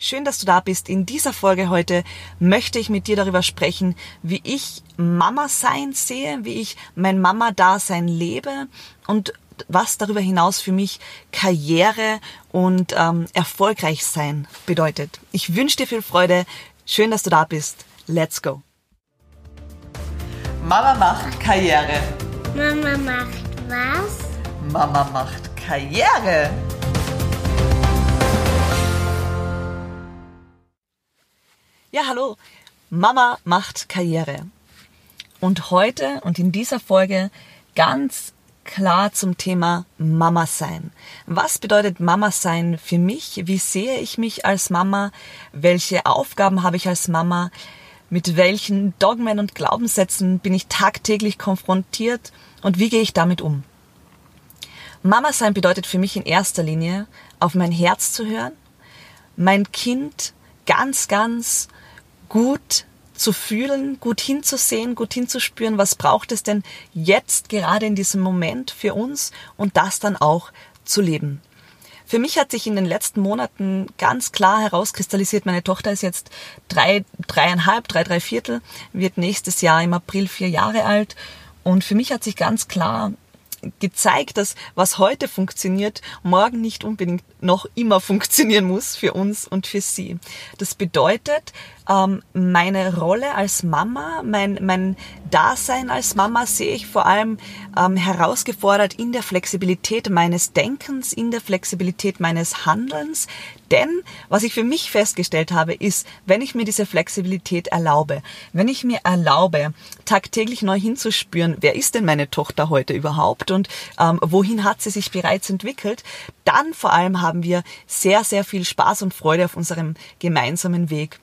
Schön, dass du da bist. In dieser Folge heute möchte ich mit dir darüber sprechen, wie ich Mama sein sehe, wie ich mein Mama-Dasein lebe und was darüber hinaus für mich Karriere und ähm, erfolgreich sein bedeutet. Ich wünsche dir viel Freude. Schön, dass du da bist. Let's go. Mama macht Karriere. Mama macht was? Mama macht Karriere. Ja, hallo. Mama macht Karriere. Und heute und in dieser Folge ganz klar zum Thema Mama sein. Was bedeutet Mama sein für mich? Wie sehe ich mich als Mama? Welche Aufgaben habe ich als Mama? Mit welchen Dogmen und Glaubenssätzen bin ich tagtäglich konfrontiert? Und wie gehe ich damit um? Mama sein bedeutet für mich in erster Linie, auf mein Herz zu hören, mein Kind ganz, ganz gut zu fühlen, gut hinzusehen, gut hinzuspüren, was braucht es denn jetzt gerade in diesem Moment für uns und das dann auch zu leben. Für mich hat sich in den letzten Monaten ganz klar herauskristallisiert, meine Tochter ist jetzt drei, dreieinhalb, drei, drei Viertel, wird nächstes Jahr im April vier Jahre alt. Und für mich hat sich ganz klar gezeigt, dass was heute funktioniert, morgen nicht unbedingt noch immer funktionieren muss für uns und für sie. Das bedeutet, ähm, meine Rolle als Mama, mein, mein Dasein als Mama sehe ich vor allem ähm, herausgefordert in der Flexibilität meines Denkens, in der Flexibilität meines Handelns. Denn was ich für mich festgestellt habe, ist, wenn ich mir diese Flexibilität erlaube, wenn ich mir erlaube, tagtäglich neu hinzuspüren, wer ist denn meine Tochter heute überhaupt und ähm, wohin hat sie sich bereits entwickelt, dann vor allem haben wir sehr, sehr viel Spaß und Freude auf unserem gemeinsamen Weg.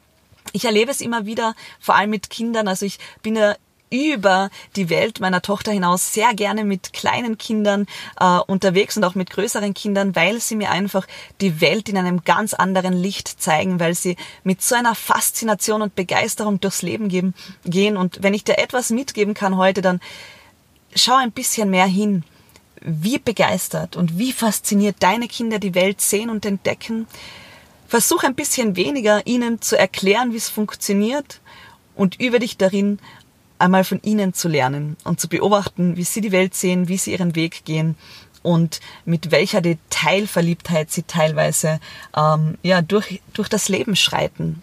Ich erlebe es immer wieder, vor allem mit Kindern. Also ich bin ja über die Welt meiner Tochter hinaus sehr gerne mit kleinen Kindern äh, unterwegs und auch mit größeren Kindern, weil sie mir einfach die Welt in einem ganz anderen Licht zeigen, weil sie mit so einer Faszination und Begeisterung durchs Leben geben, gehen. Und wenn ich dir etwas mitgeben kann heute, dann schau ein bisschen mehr hin. Wie begeistert und wie fasziniert deine Kinder die Welt sehen und entdecken. Versuch ein bisschen weniger ihnen zu erklären, wie es funktioniert und übe dich darin, einmal von ihnen zu lernen und zu beobachten, wie sie die Welt sehen, wie sie ihren Weg gehen und mit welcher Detailverliebtheit sie teilweise ähm, ja durch durch das Leben schreiten.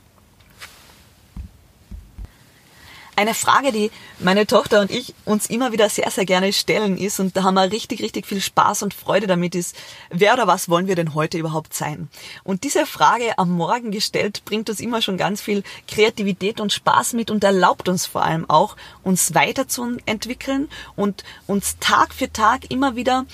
Eine Frage, die meine Tochter und ich uns immer wieder sehr, sehr gerne stellen ist, und da haben wir richtig, richtig viel Spaß und Freude damit, ist, wer oder was wollen wir denn heute überhaupt sein? Und diese Frage am Morgen gestellt, bringt uns immer schon ganz viel Kreativität und Spaß mit und erlaubt uns vor allem auch, uns weiterzuentwickeln und uns Tag für Tag immer wieder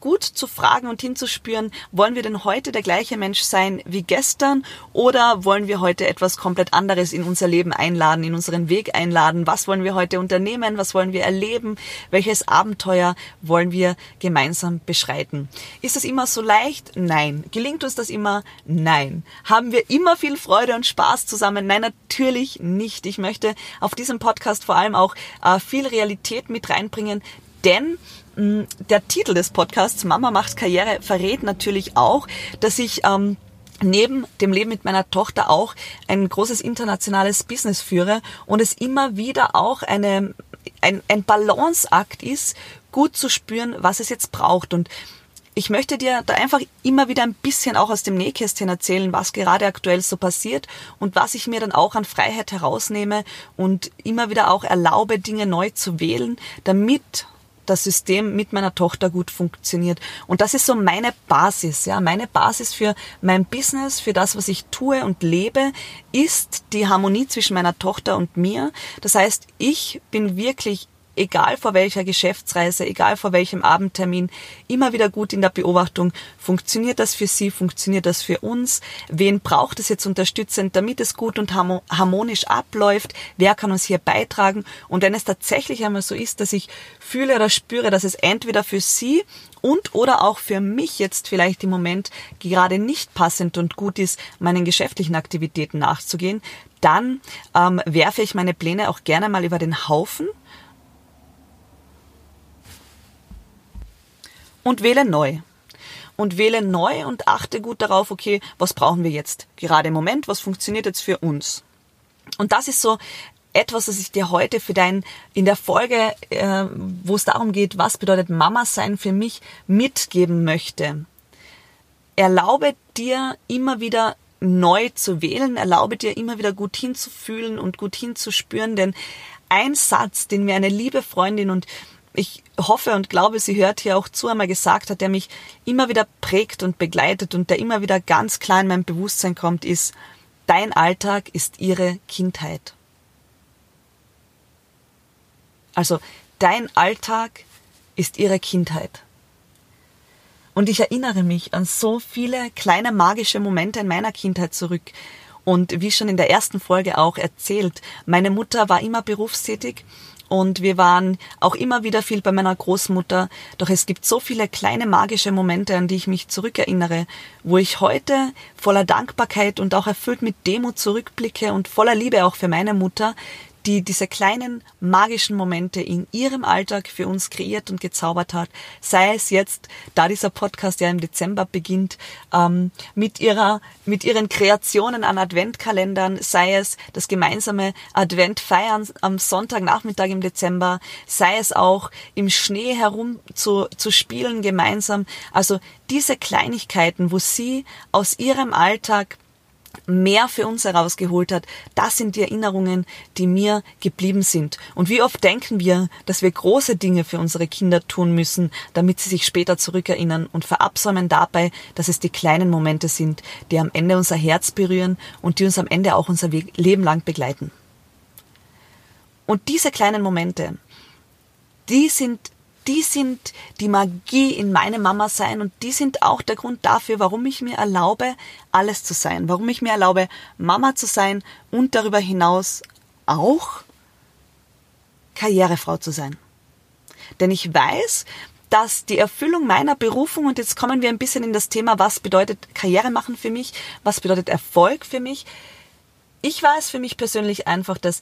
gut zu fragen und hinzuspüren, wollen wir denn heute der gleiche Mensch sein wie gestern oder wollen wir heute etwas komplett anderes in unser Leben einladen, in unseren Weg einladen? Was wollen wir heute unternehmen? Was wollen wir erleben? Welches Abenteuer wollen wir gemeinsam beschreiten? Ist das immer so leicht? Nein. Gelingt uns das immer? Nein. Haben wir immer viel Freude und Spaß zusammen? Nein, natürlich nicht. Ich möchte auf diesem Podcast vor allem auch äh, viel Realität mit reinbringen, denn mm, der Titel des Podcasts Mama macht Karriere verrät natürlich auch, dass ich ähm, neben dem Leben mit meiner Tochter auch ein großes internationales Business führe und es immer wieder auch eine, ein, ein Balanceakt ist, gut zu spüren, was es jetzt braucht. Und ich möchte dir da einfach immer wieder ein bisschen auch aus dem Nähkästchen erzählen, was gerade aktuell so passiert und was ich mir dann auch an Freiheit herausnehme und immer wieder auch erlaube, Dinge neu zu wählen, damit das System mit meiner Tochter gut funktioniert. Und das ist so meine Basis, ja. Meine Basis für mein Business, für das, was ich tue und lebe, ist die Harmonie zwischen meiner Tochter und mir. Das heißt, ich bin wirklich egal vor welcher Geschäftsreise, egal vor welchem Abendtermin, immer wieder gut in der Beobachtung, funktioniert das für Sie, funktioniert das für uns, wen braucht es jetzt unterstützend, damit es gut und harmonisch abläuft, wer kann uns hier beitragen? Und wenn es tatsächlich einmal so ist, dass ich fühle oder spüre, dass es entweder für Sie und oder auch für mich jetzt vielleicht im Moment gerade nicht passend und gut ist, meinen geschäftlichen Aktivitäten nachzugehen, dann ähm, werfe ich meine Pläne auch gerne mal über den Haufen und wähle neu. und wähle neu und achte gut darauf, okay, was brauchen wir jetzt gerade im Moment, was funktioniert jetzt für uns. Und das ist so etwas, das ich dir heute für dein, in der Folge, äh, wo es darum geht, was bedeutet Mama sein für mich, mitgeben möchte. Erlaube dir immer wieder neu zu wählen, erlaube dir immer wieder gut hinzufühlen und gut hinzuspüren, denn ein Satz, den mir eine liebe Freundin und ich hoffe und glaube, sie hört hier auch zu, einmal gesagt hat, der mich immer wieder prägt und begleitet und der immer wieder ganz klar in mein Bewusstsein kommt, ist, dein Alltag ist ihre Kindheit. Also dein Alltag ist ihre Kindheit. Und ich erinnere mich an so viele kleine magische Momente in meiner Kindheit zurück. Und wie schon in der ersten Folge auch erzählt, meine Mutter war immer berufstätig und wir waren auch immer wieder viel bei meiner Großmutter. Doch es gibt so viele kleine magische Momente, an die ich mich zurückerinnere, wo ich heute voller Dankbarkeit und auch erfüllt mit Demut zurückblicke und voller Liebe auch für meine Mutter, die diese kleinen magischen Momente in ihrem Alltag für uns kreiert und gezaubert hat. Sei es jetzt, da dieser Podcast ja im Dezember beginnt, ähm, mit ihrer, mit ihren Kreationen an Adventkalendern, sei es das gemeinsame Adventfeiern am Sonntagnachmittag im Dezember, sei es auch im Schnee herum zu, zu spielen gemeinsam. Also diese Kleinigkeiten, wo sie aus ihrem Alltag mehr für uns herausgeholt hat, das sind die Erinnerungen, die mir geblieben sind. Und wie oft denken wir, dass wir große Dinge für unsere Kinder tun müssen, damit sie sich später zurückerinnern und verabsäumen dabei, dass es die kleinen Momente sind, die am Ende unser Herz berühren und die uns am Ende auch unser Leben lang begleiten. Und diese kleinen Momente, die sind die sind die Magie in meinem Mama sein und die sind auch der Grund dafür, warum ich mir erlaube, alles zu sein, warum ich mir erlaube, Mama zu sein und darüber hinaus auch Karrierefrau zu sein. Denn ich weiß, dass die Erfüllung meiner Berufung, und jetzt kommen wir ein bisschen in das Thema, was bedeutet Karriere machen für mich, was bedeutet Erfolg für mich. Ich weiß für mich persönlich einfach, dass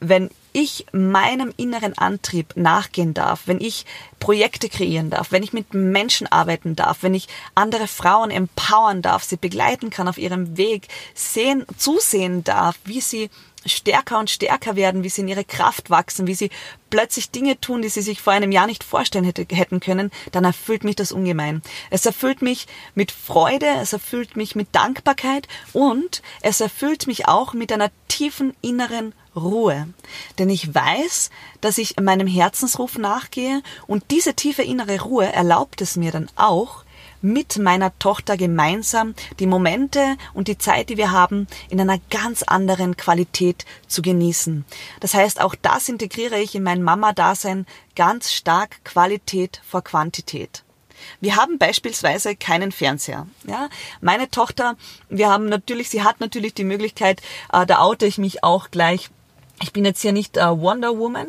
wenn ich meinem inneren Antrieb nachgehen darf, wenn ich Projekte kreieren darf, wenn ich mit Menschen arbeiten darf, wenn ich andere Frauen empowern darf, sie begleiten kann auf ihrem Weg, sehen, zusehen darf, wie sie stärker und stärker werden, wie sie in ihre Kraft wachsen, wie sie plötzlich Dinge tun, die sie sich vor einem Jahr nicht vorstellen hätte, hätten können, dann erfüllt mich das ungemein. Es erfüllt mich mit Freude, es erfüllt mich mit Dankbarkeit und es erfüllt mich auch mit einer tiefen inneren Ruhe. Denn ich weiß, dass ich meinem Herzensruf nachgehe und diese tiefe innere Ruhe erlaubt es mir dann auch, mit meiner Tochter gemeinsam die Momente und die Zeit, die wir haben, in einer ganz anderen Qualität zu genießen. Das heißt, auch das integriere ich in mein Mama-Dasein ganz stark Qualität vor Quantität. Wir haben beispielsweise keinen Fernseher. Ja, meine Tochter, wir haben natürlich, sie hat natürlich die Möglichkeit, äh, da oute ich mich auch gleich. Ich bin jetzt hier nicht äh, Wonder Woman,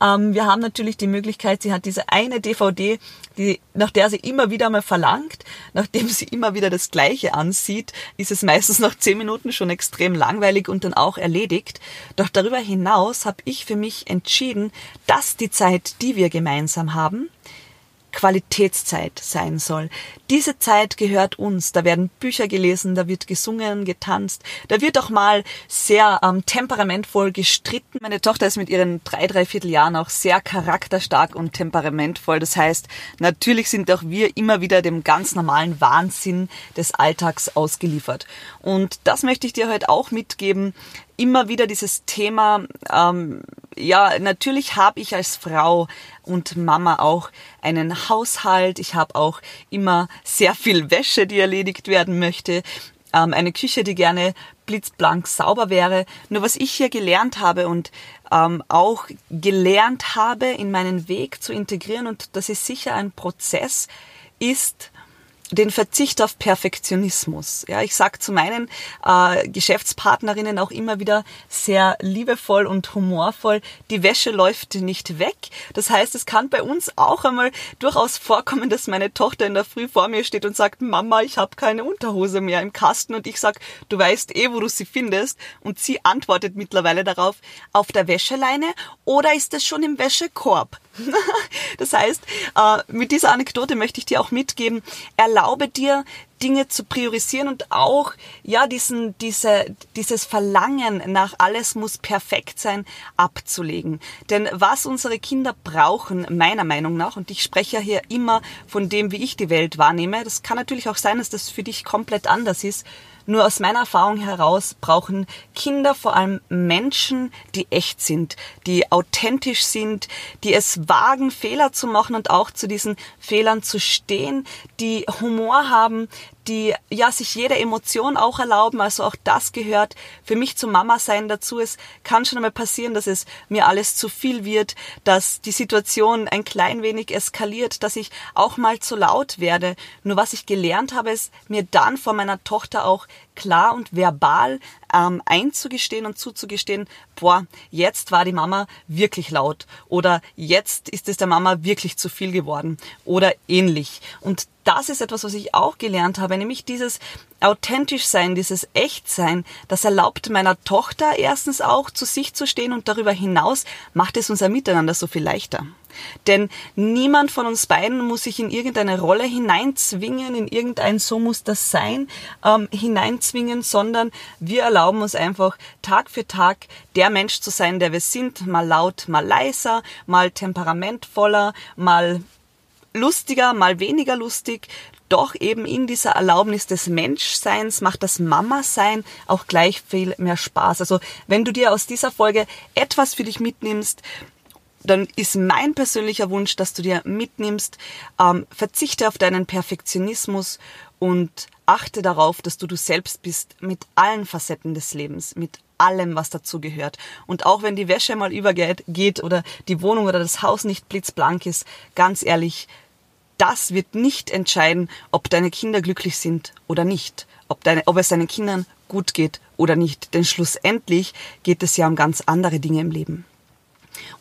ähm, wir haben natürlich die Möglichkeit, sie hat diese eine DVD, die, nach der sie immer wieder mal verlangt, nachdem sie immer wieder das Gleiche ansieht, ist es meistens nach zehn Minuten schon extrem langweilig und dann auch erledigt. Doch darüber hinaus habe ich für mich entschieden, dass die Zeit, die wir gemeinsam haben, Qualitätszeit sein soll. Diese Zeit gehört uns. Da werden Bücher gelesen, da wird gesungen, getanzt, da wird auch mal sehr ähm, temperamentvoll gestritten. Meine Tochter ist mit ihren drei, dreiviertel Jahren auch sehr charakterstark und temperamentvoll. Das heißt, natürlich sind auch wir immer wieder dem ganz normalen Wahnsinn des Alltags ausgeliefert. Und das möchte ich dir heute auch mitgeben immer wieder dieses Thema, ähm, ja, natürlich habe ich als Frau und Mama auch einen Haushalt. Ich habe auch immer sehr viel Wäsche, die erledigt werden möchte. Ähm, eine Küche, die gerne blitzblank sauber wäre. Nur was ich hier gelernt habe und ähm, auch gelernt habe, in meinen Weg zu integrieren, und das ist sicher ein Prozess, ist, den Verzicht auf Perfektionismus. Ja, ich sage zu meinen äh, Geschäftspartnerinnen auch immer wieder sehr liebevoll und humorvoll, die Wäsche läuft nicht weg. Das heißt, es kann bei uns auch einmal durchaus vorkommen, dass meine Tochter in der Früh vor mir steht und sagt, Mama, ich habe keine Unterhose mehr im Kasten und ich sag, du weißt eh, wo du sie findest und sie antwortet mittlerweile darauf, auf der Wäscheleine oder ist es schon im Wäschekorb? das heißt, äh, mit dieser Anekdote möchte ich dir auch mitgeben, erlaube erlaube dir, Dinge zu priorisieren und auch, ja, diesen, diese, dieses Verlangen nach alles muss perfekt sein, abzulegen. Denn was unsere Kinder brauchen, meiner Meinung nach, und ich spreche ja hier immer von dem, wie ich die Welt wahrnehme, das kann natürlich auch sein, dass das für dich komplett anders ist, nur aus meiner Erfahrung heraus brauchen Kinder vor allem Menschen, die echt sind, die authentisch sind, die es wagen, Fehler zu machen und auch zu diesen Fehlern zu stehen, die Humor haben, die ja sich jede Emotion auch erlauben. Also auch das gehört für mich zum Mama sein dazu. Es kann schon einmal passieren, dass es mir alles zu viel wird, dass die Situation ein klein wenig eskaliert, dass ich auch mal zu laut werde. Nur was ich gelernt habe, ist mir dann vor meiner Tochter auch klar und verbal ähm, einzugestehen und zuzugestehen, boah, jetzt war die Mama wirklich laut oder jetzt ist es der Mama wirklich zu viel geworden oder ähnlich. Und das ist etwas, was ich auch gelernt habe, nämlich dieses authentisch sein, dieses Echtsein, das erlaubt meiner Tochter erstens auch zu sich zu stehen und darüber hinaus macht es unser Miteinander so viel leichter. Denn niemand von uns beiden muss sich in irgendeine Rolle hineinzwingen, in irgendein so muss das sein, ähm, hineinzwingen, sondern wir erlauben uns einfach Tag für Tag der Mensch zu sein, der wir sind, mal laut, mal leiser, mal temperamentvoller, mal lustiger, mal weniger lustig, doch eben in dieser Erlaubnis des Menschseins macht das Mama-Sein auch gleich viel mehr Spaß. Also wenn du dir aus dieser Folge etwas für dich mitnimmst, dann ist mein persönlicher Wunsch, dass du dir mitnimmst, ähm, verzichte auf deinen Perfektionismus und achte darauf, dass du du selbst bist mit allen Facetten des Lebens, mit allem, was dazu gehört. Und auch wenn die Wäsche mal übergeht geht oder die Wohnung oder das Haus nicht blitzblank ist, ganz ehrlich, das wird nicht entscheiden, ob deine Kinder glücklich sind oder nicht, ob, deine, ob es deinen Kindern gut geht oder nicht. Denn schlussendlich geht es ja um ganz andere Dinge im Leben.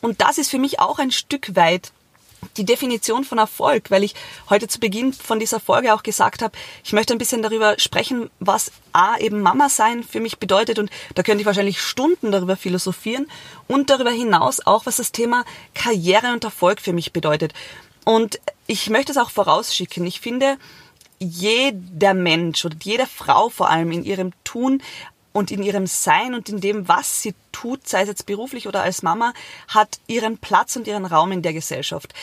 Und das ist für mich auch ein Stück weit die Definition von Erfolg, weil ich heute zu Beginn von dieser Folge auch gesagt habe, ich möchte ein bisschen darüber sprechen, was A eben Mama sein für mich bedeutet und da könnte ich wahrscheinlich Stunden darüber philosophieren und darüber hinaus auch, was das Thema Karriere und Erfolg für mich bedeutet. Und ich möchte es auch vorausschicken. Ich finde, jeder Mensch oder jede Frau vor allem in ihrem Tun und in ihrem Sein und in dem, was sie tut, sei es jetzt beruflich oder als Mama, hat ihren Platz und ihren Raum in der Gesellschaft.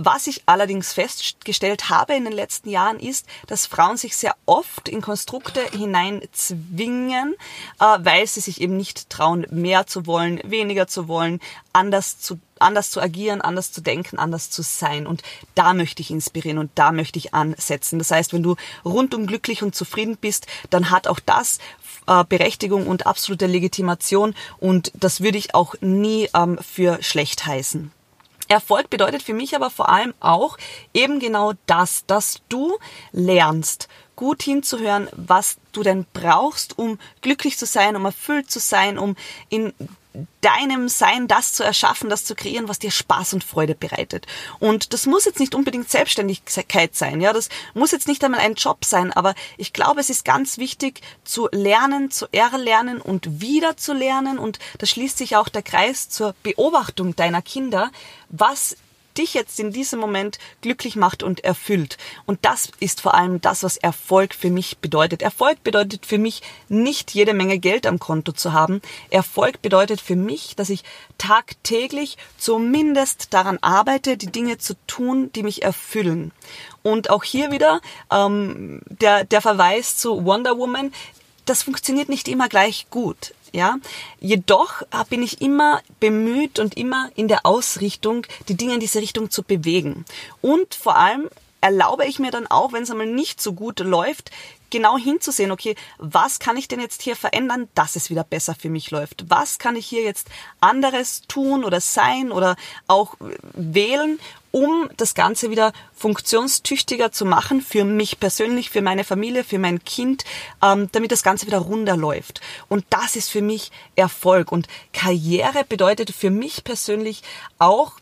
Was ich allerdings festgestellt habe in den letzten Jahren ist, dass Frauen sich sehr oft in Konstrukte hineinzwingen, äh, weil sie sich eben nicht trauen, mehr zu wollen, weniger zu wollen, anders zu anders zu agieren, anders zu denken, anders zu sein. Und da möchte ich inspirieren und da möchte ich ansetzen. Das heißt, wenn du rundum glücklich und zufrieden bist, dann hat auch das äh, Berechtigung und absolute Legitimation und das würde ich auch nie ähm, für schlecht heißen. Erfolg bedeutet für mich aber vor allem auch eben genau das, dass du lernst, gut hinzuhören, was du denn brauchst, um glücklich zu sein, um erfüllt zu sein, um in deinem Sein das zu erschaffen, das zu kreieren, was dir Spaß und Freude bereitet. Und das muss jetzt nicht unbedingt Selbstständigkeit sein, ja, das muss jetzt nicht einmal ein Job sein, aber ich glaube, es ist ganz wichtig zu lernen, zu erlernen und wieder zu lernen und da schließt sich auch der Kreis zur Beobachtung deiner Kinder, was dich jetzt in diesem Moment glücklich macht und erfüllt. Und das ist vor allem das, was Erfolg für mich bedeutet. Erfolg bedeutet für mich nicht jede Menge Geld am Konto zu haben. Erfolg bedeutet für mich, dass ich tagtäglich zumindest daran arbeite, die Dinge zu tun, die mich erfüllen. Und auch hier wieder ähm, der, der Verweis zu Wonder Woman. Das funktioniert nicht immer gleich gut. Ja, jedoch bin ich immer bemüht und immer in der Ausrichtung, die Dinge in diese Richtung zu bewegen. Und vor allem erlaube ich mir dann auch, wenn es einmal nicht so gut läuft, genau hinzusehen, okay, was kann ich denn jetzt hier verändern, dass es wieder besser für mich läuft? Was kann ich hier jetzt anderes tun oder sein oder auch wählen, um das Ganze wieder funktionstüchtiger zu machen für mich persönlich, für meine Familie, für mein Kind, ähm, damit das Ganze wieder runder läuft. Und das ist für mich Erfolg. Und Karriere bedeutet für mich persönlich auch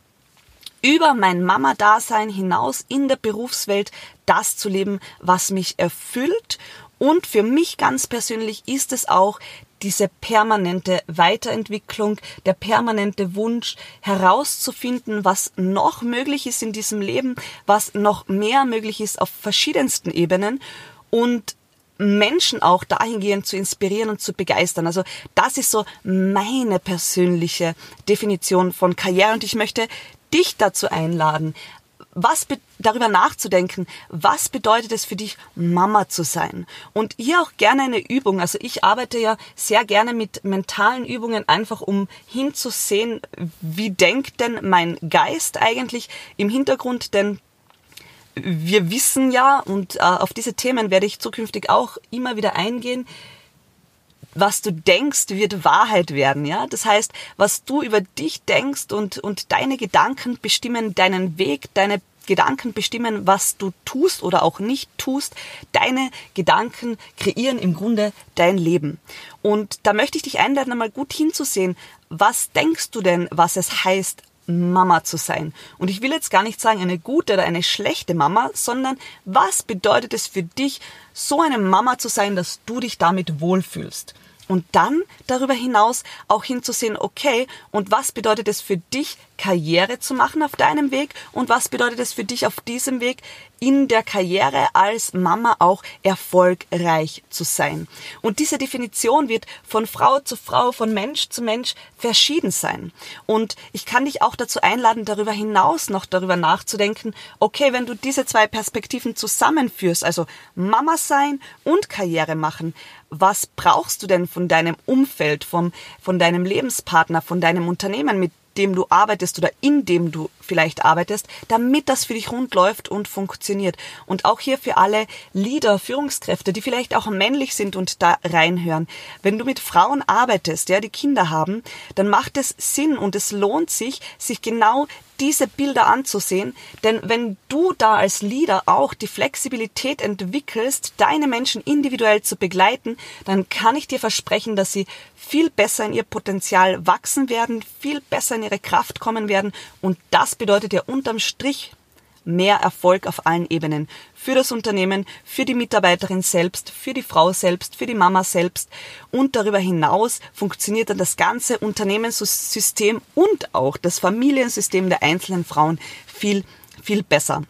über mein Mama-Dasein hinaus in der Berufswelt das zu leben, was mich erfüllt Und für mich ganz persönlich ist es auch diese permanente Weiterentwicklung, der permanente Wunsch herauszufinden, was noch möglich ist in diesem Leben, was noch mehr möglich ist auf verschiedensten Ebenen und Menschen auch dahingehend zu inspirieren und zu begeistern. Also das ist so meine persönliche Definition von Karriere und ich möchte dich dazu einladen, was darüber nachzudenken, was bedeutet es für dich, Mama zu sein? Und hier auch gerne eine Übung. Also ich arbeite ja sehr gerne mit mentalen Übungen, einfach um hinzusehen, wie denkt denn mein Geist eigentlich im Hintergrund, denn wir wissen ja, und äh, auf diese Themen werde ich zukünftig auch immer wieder eingehen, was du denkst, wird Wahrheit werden, ja? Das heißt, was du über dich denkst und, und deine Gedanken bestimmen deinen Weg, deine Gedanken bestimmen, was du tust oder auch nicht tust. Deine Gedanken kreieren im Grunde dein Leben. Und da möchte ich dich einladen, einmal gut hinzusehen. Was denkst du denn, was es heißt, Mama zu sein. Und ich will jetzt gar nicht sagen, eine gute oder eine schlechte Mama, sondern was bedeutet es für dich, so eine Mama zu sein, dass du dich damit wohlfühlst? Und dann darüber hinaus auch hinzusehen, okay, und was bedeutet es für dich, Karriere zu machen auf deinem Weg? Und was bedeutet es für dich auf diesem Weg, in der Karriere als Mama auch erfolgreich zu sein? Und diese Definition wird von Frau zu Frau, von Mensch zu Mensch verschieden sein. Und ich kann dich auch dazu einladen, darüber hinaus noch darüber nachzudenken, okay, wenn du diese zwei Perspektiven zusammenführst, also Mama sein und Karriere machen, was brauchst du denn von deinem Umfeld, vom, von deinem Lebenspartner, von deinem Unternehmen, mit dem du arbeitest oder in dem du vielleicht arbeitest, damit das für dich rund läuft und funktioniert. Und auch hier für alle Leader, Führungskräfte, die vielleicht auch männlich sind und da reinhören. Wenn du mit Frauen arbeitest, ja, die Kinder haben, dann macht es Sinn und es lohnt sich, sich genau diese Bilder anzusehen, denn wenn du da als Leader auch die Flexibilität entwickelst, deine Menschen individuell zu begleiten, dann kann ich dir versprechen, dass sie viel besser in ihr Potenzial wachsen werden, viel besser in ihre Kraft kommen werden. Und das bedeutet ja unterm Strich mehr Erfolg auf allen Ebenen. Für das Unternehmen, für die Mitarbeiterin selbst, für die Frau selbst, für die Mama selbst. Und darüber hinaus funktioniert dann das ganze Unternehmenssystem und auch das Familiensystem der einzelnen Frauen viel, viel besser.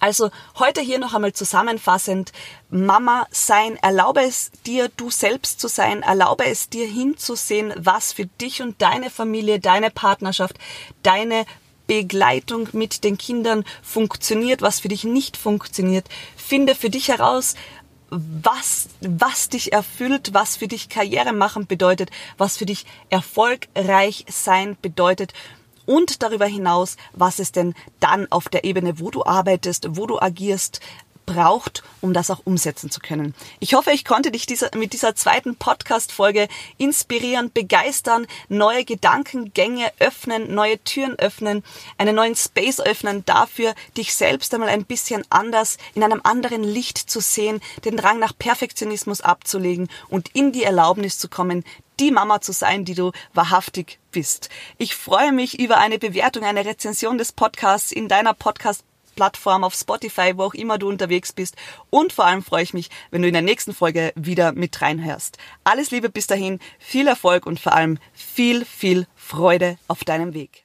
Also heute hier noch einmal zusammenfassend, Mama sein, erlaube es dir, du selbst zu sein, erlaube es dir hinzusehen, was für dich und deine Familie, deine Partnerschaft, deine Begleitung mit den Kindern funktioniert, was für dich nicht funktioniert. Finde für dich heraus, was, was dich erfüllt, was für dich Karriere machen bedeutet, was für dich erfolgreich sein bedeutet und darüber hinaus, was es denn dann auf der Ebene, wo du arbeitest, wo du agierst, braucht, um das auch umsetzen zu können. Ich hoffe, ich konnte dich dieser, mit dieser zweiten Podcast-Folge inspirieren, begeistern, neue Gedankengänge öffnen, neue Türen öffnen, einen neuen Space öffnen dafür, dich selbst einmal ein bisschen anders, in einem anderen Licht zu sehen, den Drang nach Perfektionismus abzulegen und in die Erlaubnis zu kommen, die Mama zu sein, die du wahrhaftig bist. Ich freue mich über eine Bewertung, eine Rezension des Podcasts in deiner Podcast Plattform, auf Spotify, wo auch immer du unterwegs bist. Und vor allem freue ich mich, wenn du in der nächsten Folge wieder mit reinhörst. Alles Liebe bis dahin, viel Erfolg und vor allem viel, viel Freude auf deinem Weg.